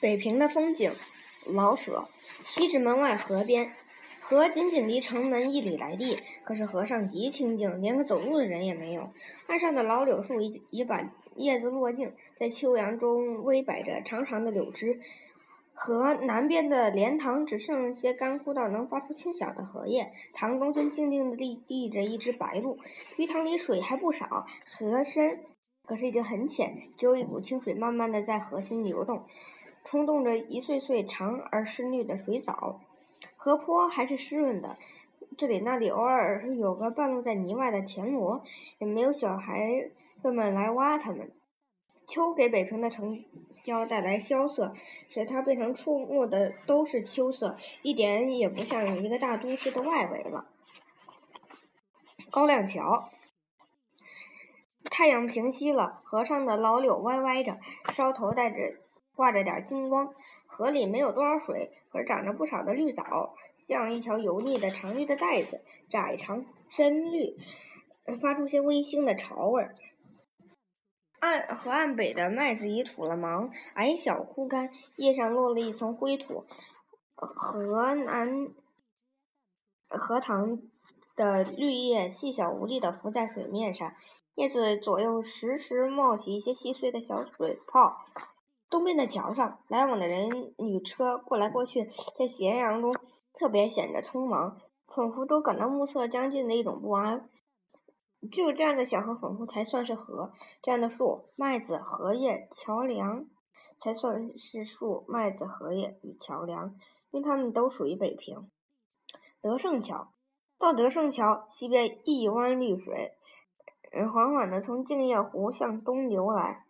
北平的风景，老舍。西直门外河边，河仅仅离城门一里来地，可是河上极清静，连个走路的人也没有。岸上的老柳树已已把叶子落尽，在秋阳中微摆着长长的柳枝。河南边的莲塘只剩些干枯到能发出轻响的荷叶，塘中间静静地立立着一只白鹭。鱼塘里水还不少，河深。可是已经很浅，只有一股清水慢慢的在河心流动，冲动着一穗穗长而深绿的水藻。河坡还是湿润的，这里那里偶尔有个半露在泥外的田螺，也没有小孩子们来挖它们。秋给北平的城郊带来萧瑟，使它变成触目的都是秋色，一点也不像一个大都市的外围了。高亮桥。太阳平西了，河上的老柳歪歪着，梢头带着挂着点金光。河里没有多少水，可是长着不少的绿藻，像一条油腻的长绿的带子，窄长深绿，发出些微腥的潮味。岸河岸北的麦子已吐了芒，矮小枯干，叶上落了一层灰土。河南荷塘的绿叶细小无力地浮在水面上。叶子左右时时冒起一些细碎的小水泡。东边的桥上，来往的人与车过来过去，在斜阳中特别显得匆忙，仿佛都感到暮色将近的一种不安。只有这样的小河，仿佛才算是河；这样的树、麦子、荷叶、桥梁，才算是树、麦子、荷叶与桥梁，因为它们都属于北平。德胜桥，到德胜桥西边一湾绿水。缓缓地从静夜湖向东流来，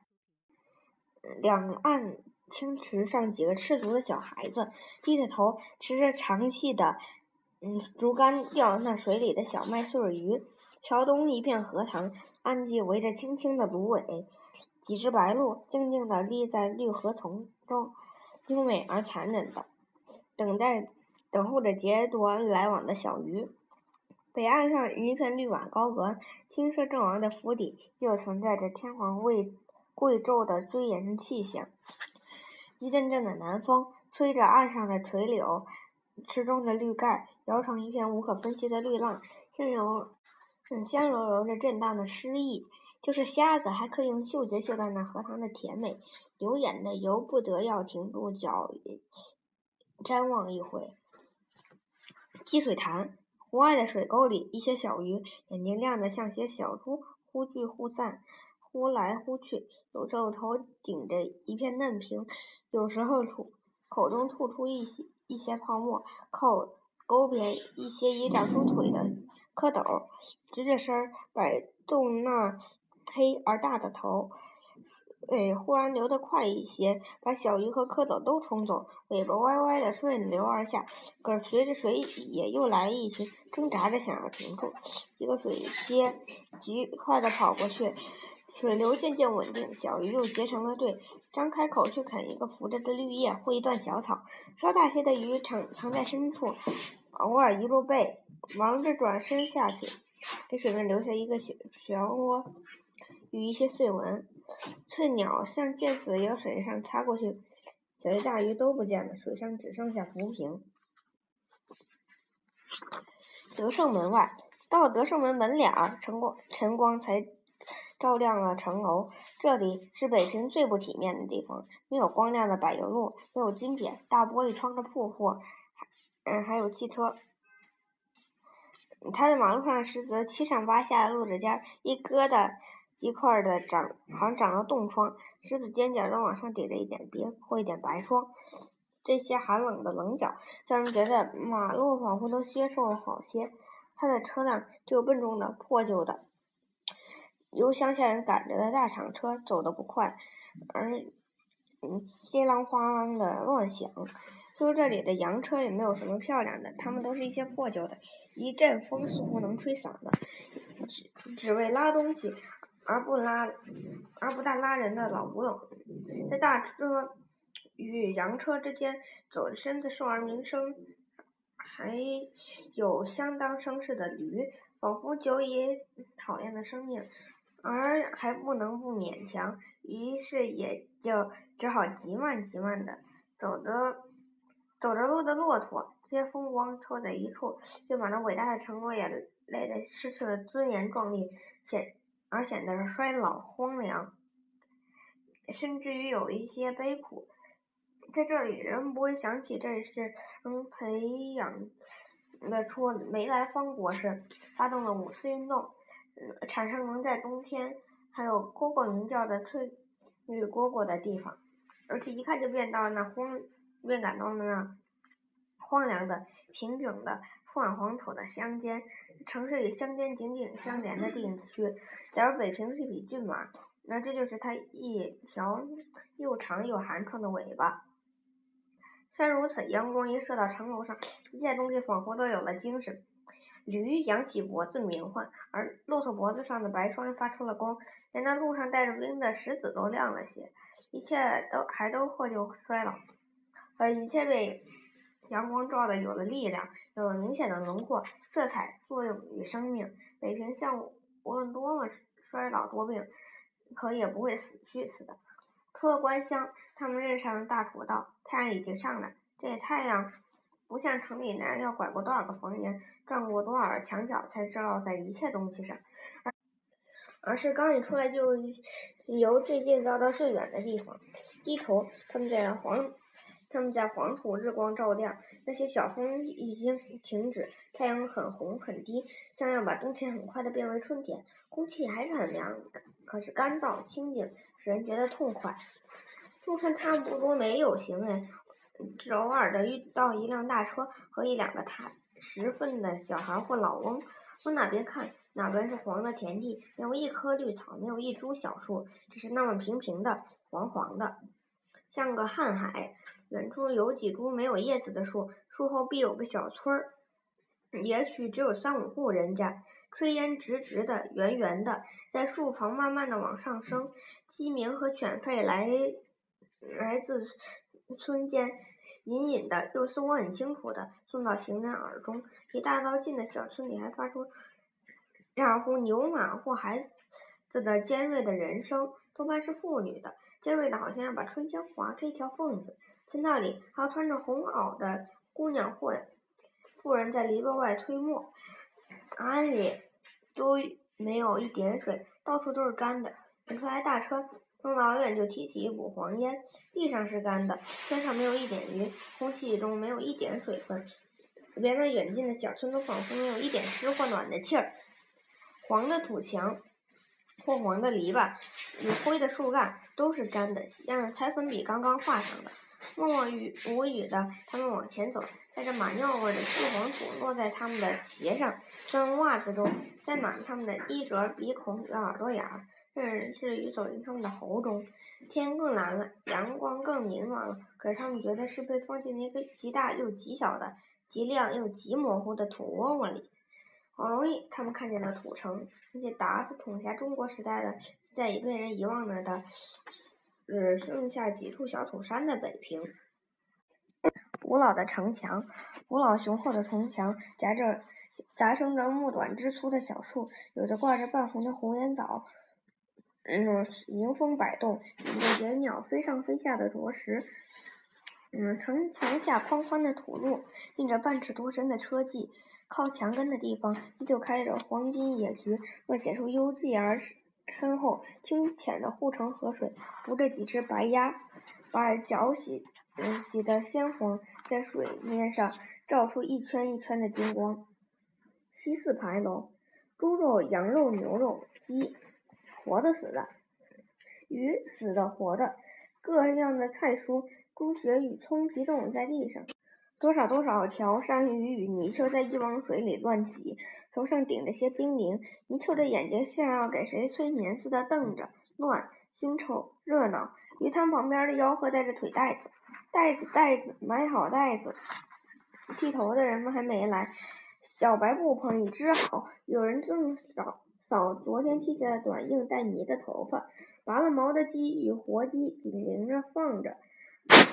两岸青池上几个赤足的小孩子低着头吃着长细的嗯竹竿钓那水里的小麦穗鱼。桥东一片荷塘，岸际围着青青的芦苇，几只白鹭静静地立在绿荷丛中，优美而残忍的等待等候着劫夺来往的小鱼。北岸上一片绿瓦高阁，青色正王的府邸又存在着天皇为贵胄的尊严气象。一阵阵的南风吹着岸上的垂柳，池中的绿盖摇成一片无可分析的绿浪，像有香柔柔的震荡的诗意。就是瞎子还可以用嗅觉嗅到那荷塘的甜美，有眼的由不得要停住脚瞻望一回。积水潭。湖外的水沟里，一些小鱼眼睛亮得像些小猪，忽聚忽散，呼来呼去。有时候头顶着一片嫩萍，有时候吐口中吐出一些一些泡沫，靠沟边一些已长出腿的蝌蚪，直着身摆动那黑而大的头。尾忽然流得快一些，把小鱼和蝌蚪都冲走，尾巴歪歪的顺流而下。可随着水也又来一群，挣扎着想要停住。一个水蝎极快地跑过去，水流渐渐稳定，小鱼又结成了队，张开口去啃一个浮着的绿叶或一段小草。稍大些的鱼藏藏在深处，偶尔一露背，忙着转身下去，给水面留下一个小漩涡与一些碎纹。翠鸟像箭似的由水上擦过去，小鱼大鱼都不见了，水上只剩下浮萍。德胜门外，到了德胜门门脸儿，晨光晨光才照亮了城楼。这里是北平最不体面的地方，没有光亮的柏油路，没有金匾，大玻璃窗的铺户，嗯，还有汽车。它的马路上石子七上八下，露着尖，一疙瘩。一块的长，好像长了冻疮，狮子尖角都往上叠着一点别或一点白霜。这些寒冷的棱角，让人觉得马路仿佛都削瘦了好些。它的车辆只有笨重的、破旧的，由乡下人赶着的大厂车，走得不快，而嗯，稀啷哗啷的乱响。说这里的洋车也没有什么漂亮的，它们都是一些破旧的，一阵风似乎能吹散的，只只为拉东西。而不拉，而不但拉人的老古董，在大车与洋车之间走着身子瘦而名声，还有相当声势的驴，仿佛久已讨厌的生命，而还不能不勉强，于是也就只好极慢极慢的走着走着路的骆驼，这些风光凑在一处，就把那伟大的成果也累得失去了尊严壮丽，显而显得衰老荒凉，甚至于有一些悲苦。在这里，人们不会想起这是能培养的出梅兰芳博士发动了五四运动，产生能在冬天还有蝈蝈鸣叫的翠绿蝈蝈的地方，而且一看就便到那荒，便感到那荒凉的、平整的、泛黄土的乡间。城市与乡间紧紧相连的地区，假如北平是一匹骏马，那这就是它一条又长又寒碜的尾巴。虽然如此，阳光一射到城楼上，一切东西仿佛都有了精神。驴扬起脖子鸣唤，而骆驼脖子上的白霜发出了光，连那路上带着冰的石子都亮了些。一切都还都破旧衰老，而一切被阳光照的有了力量，有了明显的轮廓、色彩、作用与生命。北平像无论多么衰老多病，可也不会死去似的。出了关乡，他们认上了大土道。太阳已经上来，这太阳不像城里那样要拐过多少个房檐，转过多少个墙角才照在一切东西上，而而是刚一出来就由最近照到最远的地方。低头，他们在黄他们在黄土日光照亮，那些小风已经停止，太阳很红很低，像要把冬天很快的变为春天。空气还是很凉，可是干燥清静。使人觉得痛快。路上差不多没有行人，只偶尔的遇到一辆大车和一两个踏十分的小孩或老翁。往哪边看，哪边是黄的田地，没有一棵绿草，没有一株小树，只是那么平平的，黄黄的，像个瀚海。远处有几株没有叶子的树，树后必有个小村儿，也许只有三五户人家。炊烟直直的、圆圆的，在树旁慢慢的往上升。鸡鸣和犬吠来来自村间，隐隐的，又似乎很清楚的送到行人耳中。离大道近的小村里还发出二呼牛马或孩子的尖锐的人声，多半是妇女的，尖锐的好像要把春江划开一条缝子。在那里，还有穿着红袄的姑娘或妇人在篱笆外推磨。庵里都没有一点水，到处都是干的。远处来大车，从老远就提起一股黄烟。地上是干的，天上没有一点云，空气中没有一点水分，连那远近的小村都仿佛没有一点湿或暖的气儿。黄的土墙，或黄的篱笆，与灰的树干都是干的，像是彩粉笔刚刚画上的。默默语无语的，他们往前走。带着马尿味的细黄土落在他们的鞋上、钻袜子中，塞满他们的衣褶、鼻孔与耳朵眼儿，甚至于走进他们的喉中。天更蓝了，阳光更明朗了，可是他们觉得是被放进了一个极大又极小的、极亮又极模糊的土窝窝里。好容易，他们看见了土城，那些鞑子统辖中国时代的，现在已被人遗忘了的，只剩下几处小土山的北平。古老的城墙，古老雄厚的城墙，夹着杂生着木短枝粗的小树，有的挂着半红的红颜枣，嗯，迎风摆动，有的野鸟飞上飞下的啄食。嗯，城墙下宽宽的土路，印着半尺多深的车迹，靠墙根的地方依旧开着黄金野菊，那显出幽寂而深厚。清浅的护城河水，浮着几只白鸭，把脚洗嗯。洗得鲜黄，在水面上照出一圈一圈的金光。西四牌楼，猪肉、羊肉、牛肉、鸡，活的死的，鱼死的活的，各样的菜蔬，猪血与葱皮冻在地上。多少多少条山鱼与泥鳅在一汪水里乱挤，头上顶着些冰凌，泥鳅的眼睛像要给谁催眠似的瞪着，乱，腥臭，热闹。鱼塘旁边的吆喝带着腿带子。袋子，袋子，买好袋子。剃头的人们还没来，小白布棚已织好，有人正找扫昨天剃下的短硬带泥的头发。拔了毛的鸡与活鸡紧邻着放着，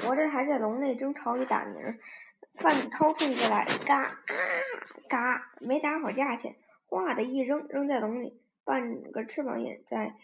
活着还在笼内争吵与打鸣。贩子掏出一个来，嘎啊嘎，没打好价钱，哗的一扔，扔在笼里，半个翅膀也在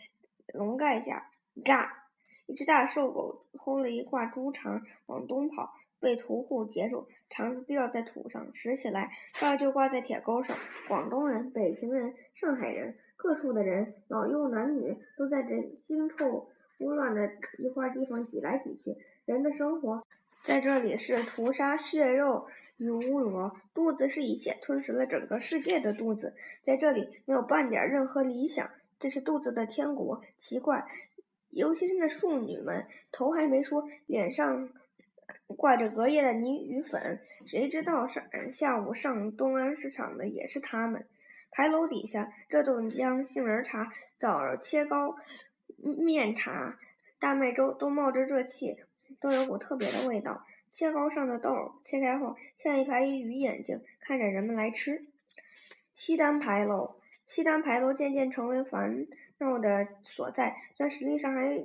笼盖下，嘎。一只大瘦狗偷了一挂猪肠往东跑，被屠户截住，肠子掉在土上，拾起来挂就挂在铁钩上。广东人、北平人、上海人，各处的人，老幼男女，都在这腥臭污乱的一块地方挤来挤去。人的生活在这里是屠杀血肉与侮辱，肚子是一切，吞噬了整个世界的肚子，在这里没有半点任何理想，这是肚子的天国。奇怪，尤其是那庶女们，头还没梳，脸上挂着隔夜的泥与粉，谁知道上下午上东安市场的也是他们。牌楼底下，这豆浆、杏仁茶、枣儿切糕、面茶、大麦粥都冒着热气。都有股特别的味道。切糕上的豆切开后，像一排鱼眼睛，看着人们来吃。西单牌楼，西单牌楼渐渐成为烦恼的所在，但实际上还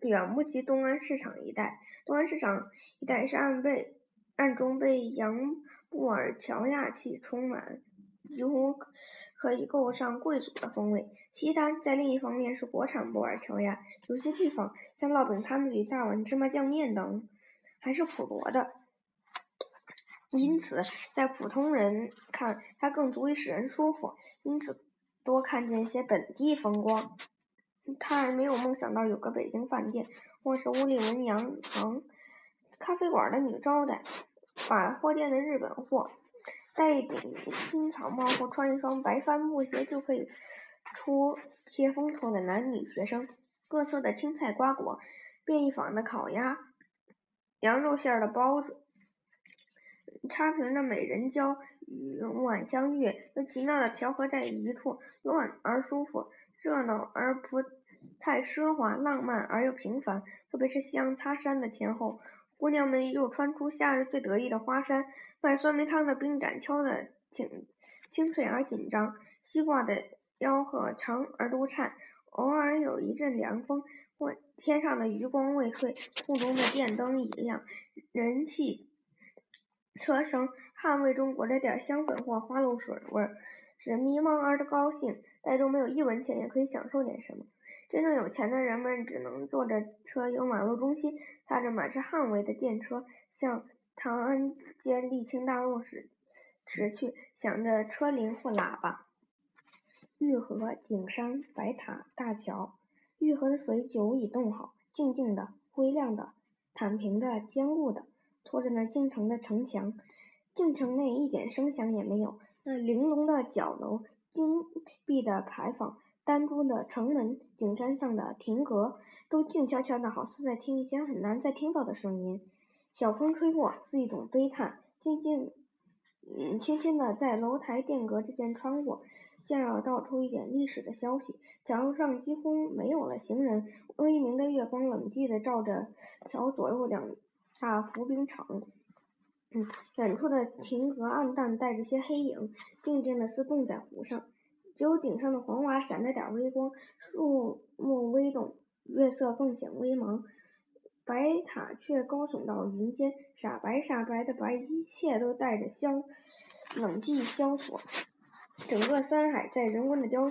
远不及东安市场一带。东安市场一带是暗被暗中被杨布尔乔亚气充满，几乎可以够上贵族的风味。西单在另一方面是国产布尔乔亚，有些地方像烙饼摊子与大碗芝麻酱面等，还是普罗的。因此，在普通人看，它更足以使人舒服，因此多看见一些本地风光。他还没有梦想到有个北京饭店，或是屋里文洋行、咖啡馆的女招待，百货店的日本货，戴一顶新草帽或穿一双白帆布鞋就可以。出贴风头的男女学生，各色的青菜瓜果，便宜坊的烤鸭，羊肉馅的包子，插瓶的美人蕉与晚香月，又奇妙的调和在一处，乱而舒服，热闹而不太奢华，浪漫而又平凡。特别是香擦山的天后，姑娘们又穿出夏日最得意的花衫，卖酸梅汤的冰盏敲得清清脆而紧张，西瓜的。吆喝长而多颤，偶尔有一阵凉风，或天上的余光未退，库中的电灯已亮，人气车声，汗味中裹着点香粉或花露水味儿，使迷茫而的高兴。袋中没有一文钱，也可以享受点什么。真正有钱的人们只能坐着车由马路中心，踏着满是汗味的电车，向长安街沥青大路驶驰去，响着车铃或喇叭。玉河、景山、白塔、大桥，玉河的水久已冻好，静静的、灰亮的、坦平的、坚固的，托着那京城的城墙。京城内一点声响也没有，那玲珑的角楼、金碧的牌坊、丹珠的城门、景山上的亭阁，都静悄悄的，好似在听一些很难再听到的声音。小风吹过，是一种悲叹，静静，嗯，轻轻的在楼台殿阁之间穿过。想要道出一点历史的消息。桥上几乎没有了行人，微明的月光冷寂的照着桥左右两大浮冰场。嗯，远处的亭阁暗淡带着些黑影，静静的似冻在湖上。只有顶上的黄瓦闪着点微光，树木微动，月色更显微茫。白塔却高耸到云间，傻白傻白的白，一切都带着萧冷寂萧索。整个山海在人工的雕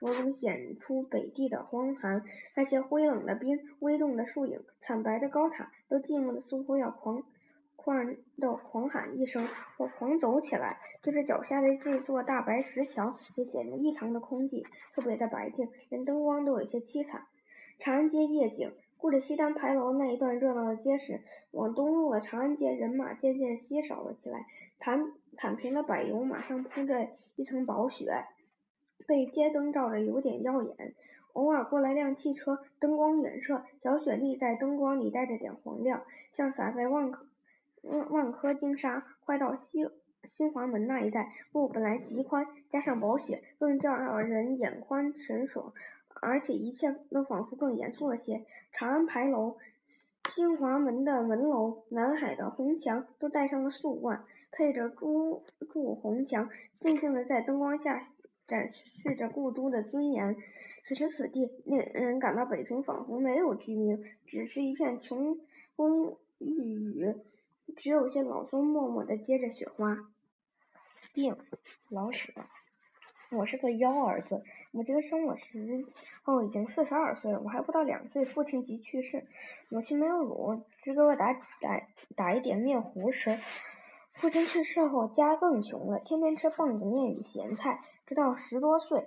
琢中显出北地的荒寒，那些灰冷的冰、微动的树影、惨白的高塔，都寂寞的似乎要狂狂的狂喊一声，或狂走起来。就是脚下的这座大白石桥，也显得异常的空寂，特别的白净，连灯光都有些凄惨。长安街夜景，过了西单牌楼那一段热闹的街时，往东路的长安街人马渐渐稀少了起来。坦坦平的柏油马上铺着一层薄雪，被街灯照着有点耀眼。偶尔过来辆汽车，灯光远射，小雪粒在灯光里带着点黄亮，像洒在万万万科金沙。快到西新华门那一带，路本来极宽，加上薄雪，更叫人眼宽神爽，而且一切都仿佛更严肃了些。长安牌楼。新华门的门楼，南海的红墙，都戴上了素冠，配着朱柱红墙，静静的在灯光下展示着故都的尊严。此时此地，令人感到北平仿佛没有居民，只是一片琼风玉宇，只有些老松默默的接着雪花。病，老舍。我是个幺儿子，母亲生我时候已经四十二岁了，我还不到两岁，父亲即去世，母亲没有乳，只给我打打打一点面糊吃。父亲去世后，家更穷了，天天吃棒子面与咸菜，直到十多岁，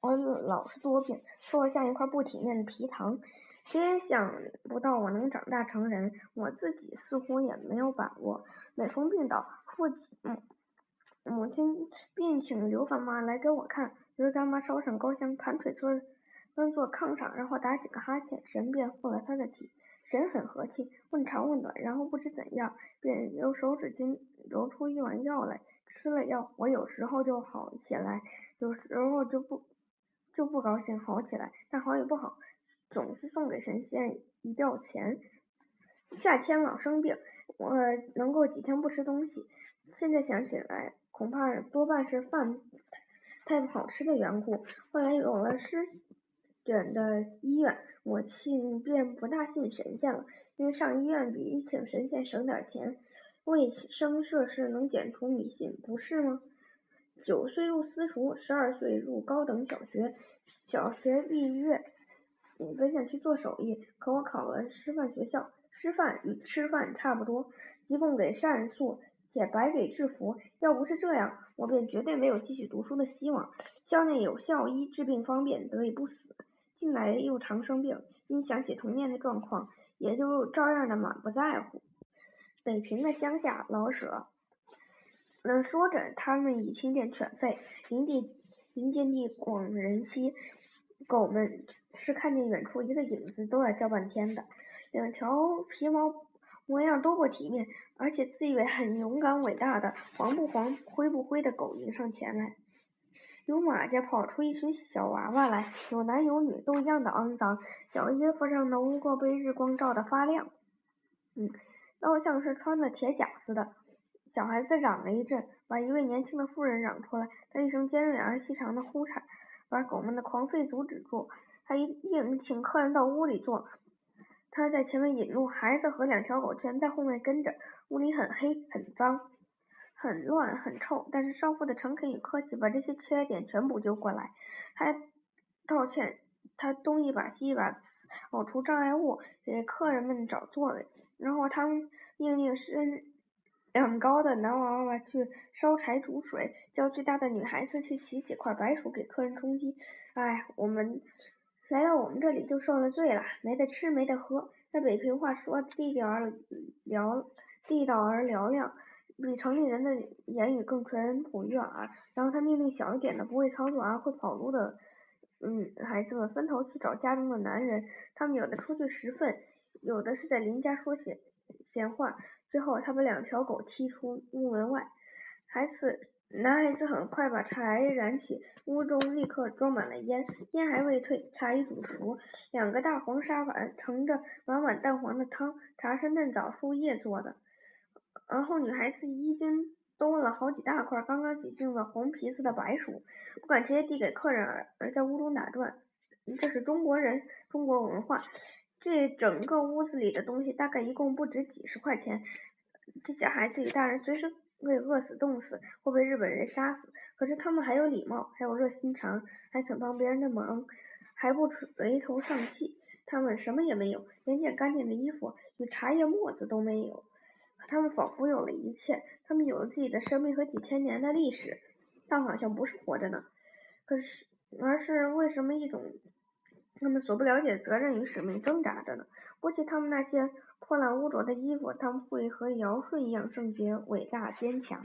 我老是多病，瘦得像一块不体面的皮糖。谁也想不到我能长大成人，我自己似乎也没有把握。每逢病倒，父亲。母母亲便请刘干妈来给我看。刘干妈烧上高香，盘腿坐端坐炕上，然后打几个哈欠，神便附了她的体。神很和气，问长问短，然后不知怎样，便用手指巾揉出一碗药来。吃了药，我有时候就好起来，有时候就不就不高兴好起来。但好与不好，总是送给神仙一吊钱。夏天老生病，我能够几天不吃东西。现在想起来。恐怕多半是饭太不好吃的缘故。后来有了湿疹的医院，我亲便不大信神仙了，因为上医院比请神仙省点钱。卫生设施能减除迷信，不是吗？九岁入私塾，十二岁入高等小学。小学毕业，我本想去做手艺，可我考了师范学校，师范与吃饭差不多，即供给膳宿。且白给制服，要不是这样，我便绝对没有继续读书的希望。校内有校医治病方便，得以不死。近来又常生病，因想起童年的状况，也就照样的满不在乎。北平的乡下老舍，嗯，说着，他们已听见犬吠，林地林间地广人稀，狗们是看见远处一个影子都要叫半天的，两条皮毛。模样多不体面，而且自以为很勇敢伟大的黄不黄灰不灰的狗迎上前来，由马家跑出一群小娃娃来，有男有女，都一样的肮脏，小衣服上的污垢被日光照得发亮，嗯，倒像是穿了铁甲似的。小孩子嚷了一阵，把一位年轻的妇人嚷出来，他一声尖锐而细长的呼喊，把狗们的狂吠阻止住。他一定请客人到屋里坐。他在前面引路，孩子和两条狗全在后面跟着。屋里很黑、很脏、很乱、很臭，但是少妇的诚恳与客气把这些缺点全补救过来。他道歉，他东一把西一把找出障碍物，给客人们找座位。然后他命令身量高的男娃娃去烧柴煮水，叫最大的女孩子去洗几块白薯给客人充饥。哎，我们。来到我们这里就受了罪了，没得吃，没得喝。在北平话说，地道而嘹，地道而嘹亮，比城里人的言语更淳朴悦耳。然后他命令小一点的、不会操作而会跑路的，嗯，孩子们分头去找家中的男人。他们有的出去拾粪，有的是在邻家说闲闲话。最后，他把两条狗踢出屋门外，孩子。男孩子很快把柴燃起，屋中立刻装满了烟，烟还未退，茶已煮熟，两个大黄砂碗盛着碗碗淡黄的汤，茶是嫩枣树叶做的。而后女孩子衣襟多了好几大块刚刚洗净的红皮子的白薯，不敢直接递给客人，而在屋中打转。这是中国人，中国文化。这整个屋子里的东西大概一共不值几十块钱。这些孩子与大人随时。会饿死、冻死，或被日本人杀死。可是他们还有礼貌，还有热心肠，还肯帮别人的忙，还不垂头丧气。他们什么也没有，连件干净的衣服与茶叶沫子都没有。可他们仿佛有了一切，他们有了自己的生命和几千年的历史，但好像不是活着呢。可是，而是为什么一种他们所不了解的责任与使命挣扎着呢？估计他们那些。破烂污浊的衣服，他们会和尧舜一样圣洁、伟大、坚强。